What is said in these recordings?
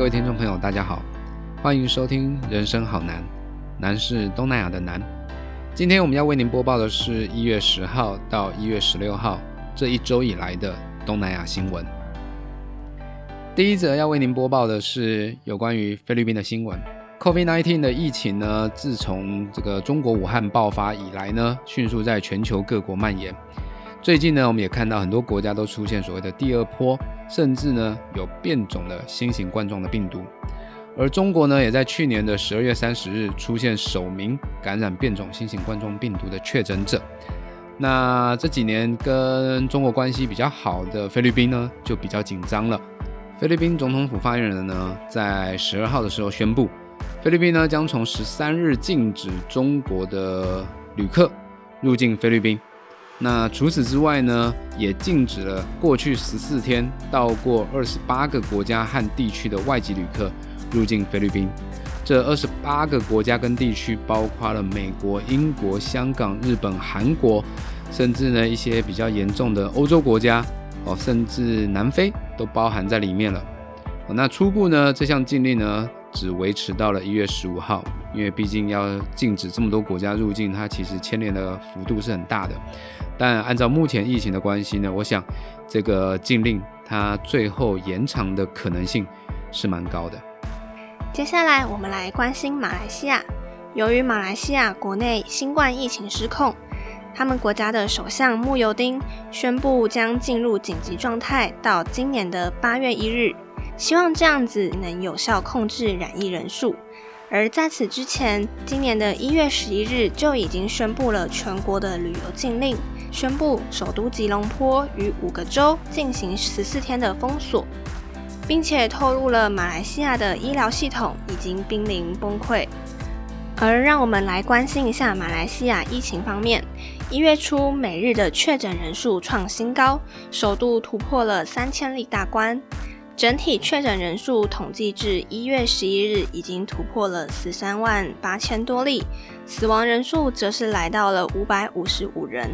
各位听众朋友，大家好，欢迎收听《人生好难》，难是东南亚的难。今天我们要为您播报的是一月十号到一月十六号这一周以来的东南亚新闻。第一则要为您播报的是有关于菲律宾的新闻。COVID-19 的疫情呢，自从这个中国武汉爆发以来呢，迅速在全球各国蔓延。最近呢，我们也看到很多国家都出现所谓的第二波，甚至呢有变种的新型冠状的病毒。而中国呢，也在去年的十二月三十日出现首名感染变种新型冠状病毒的确诊者。那这几年跟中国关系比较好的菲律宾呢，就比较紧张了。菲律宾总统府发言人呢，在十二号的时候宣布，菲律宾呢将从十三日禁止中国的旅客入境菲律宾。那除此之外呢，也禁止了过去十四天到过二十八个国家和地区的外籍旅客入境菲律宾。这二十八个国家跟地区包括了美国、英国、香港、日本、韩国，甚至呢一些比较严重的欧洲国家哦，甚至南非都包含在里面了。那初步呢，这项禁令呢？只维持到了一月十五号，因为毕竟要禁止这么多国家入境，它其实牵连的幅度是很大的。但按照目前疫情的关系呢，我想这个禁令它最后延长的可能性是蛮高的。接下来我们来关心马来西亚，由于马来西亚国内新冠疫情失控，他们国家的首相穆尤丁宣布将进入紧急状态，到今年的八月一日。希望这样子能有效控制染疫人数。而在此之前，今年的一月十一日就已经宣布了全国的旅游禁令，宣布首都吉隆坡与五个州进行十四天的封锁，并且透露了马来西亚的医疗系统已经濒临崩溃。而让我们来关心一下马来西亚疫情方面，一月初每日的确诊人数创新高，首度突破了三千例大关。整体确诊人数统计至一月十一日，已经突破了十三万八千多例，死亡人数则是来到了五百五十五人。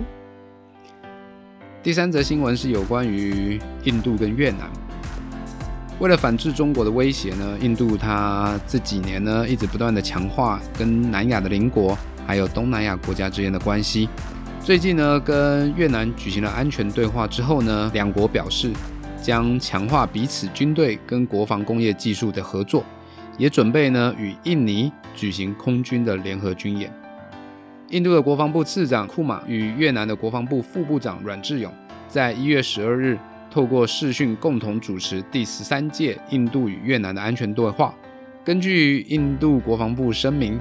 第三则新闻是有关于印度跟越南。为了反制中国的威胁呢，印度它这几年呢一直不断的强化跟南亚的邻国还有东南亚国家之间的关系。最近呢，跟越南举行了安全对话之后呢，两国表示。将强化彼此军队跟国防工业技术的合作，也准备呢与印尼举行空军的联合军演。印度的国防部次长库马与越南的国防部副部长阮志勇在一月十二日透过视讯共同主持第十三届印度与越南的安全对话。根据印度国防部声明，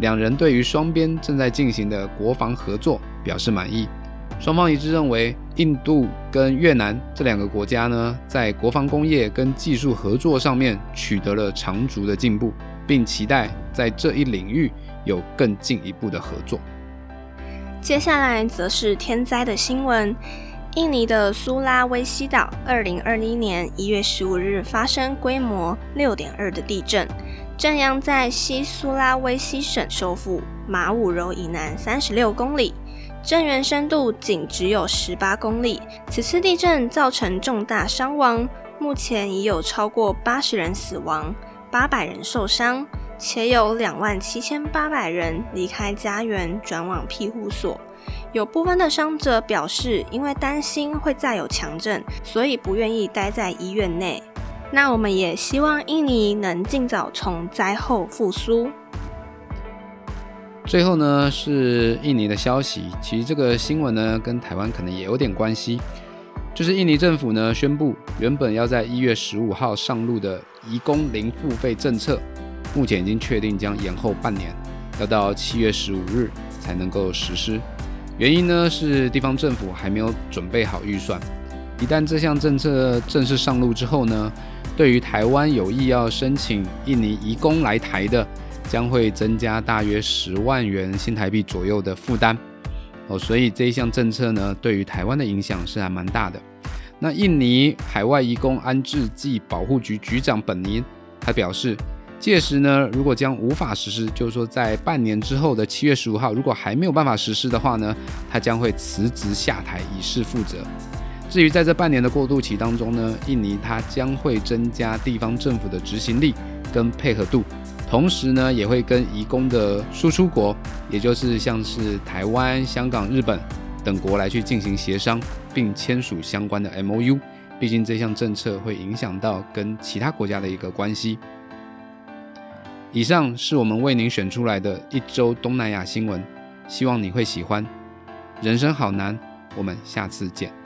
两人对于双边正在进行的国防合作表示满意。双方一致认为，印度跟越南这两个国家呢，在国防工业跟技术合作上面取得了长足的进步，并期待在这一领域有更进一步的合作。接下来则是天灾的新闻：印尼的苏拉威西岛，二零二一年一月十五日发生规模六点二的地震，震央在西苏拉威西省首府马武柔以南三十六公里。震源深度仅只有十八公里。此次地震造成重大伤亡，目前已有超过八十人死亡，八百人受伤，且有两万七千八百人离开家园转往庇护所。有部分的伤者表示，因为担心会再有强震，所以不愿意待在医院内。那我们也希望印尼能尽早从灾后复苏。最后呢是印尼的消息，其实这个新闻呢跟台湾可能也有点关系，就是印尼政府呢宣布，原本要在一月十五号上路的移工零付费政策，目前已经确定将延后半年，要到七月十五日才能够实施。原因呢是地方政府还没有准备好预算，一旦这项政策正式上路之后呢，对于台湾有意要申请印尼移工来台的。将会增加大约十万元新台币左右的负担哦，所以这一项政策呢，对于台湾的影响是还蛮大的。那印尼海外移工安置暨保护局局长本尼他表示，届时呢，如果将无法实施，就是说在半年之后的七月十五号，如果还没有办法实施的话呢，他将会辞职下台以示负责。至于在这半年的过渡期当中呢，印尼它将会增加地方政府的执行力跟配合度，同时呢，也会跟移工的输出国，也就是像是台湾、香港、日本等国来去进行协商，并签署相关的 M O U。毕竟这项政策会影响到跟其他国家的一个关系。以上是我们为您选出来的一周东南亚新闻，希望你会喜欢。人生好难，我们下次见。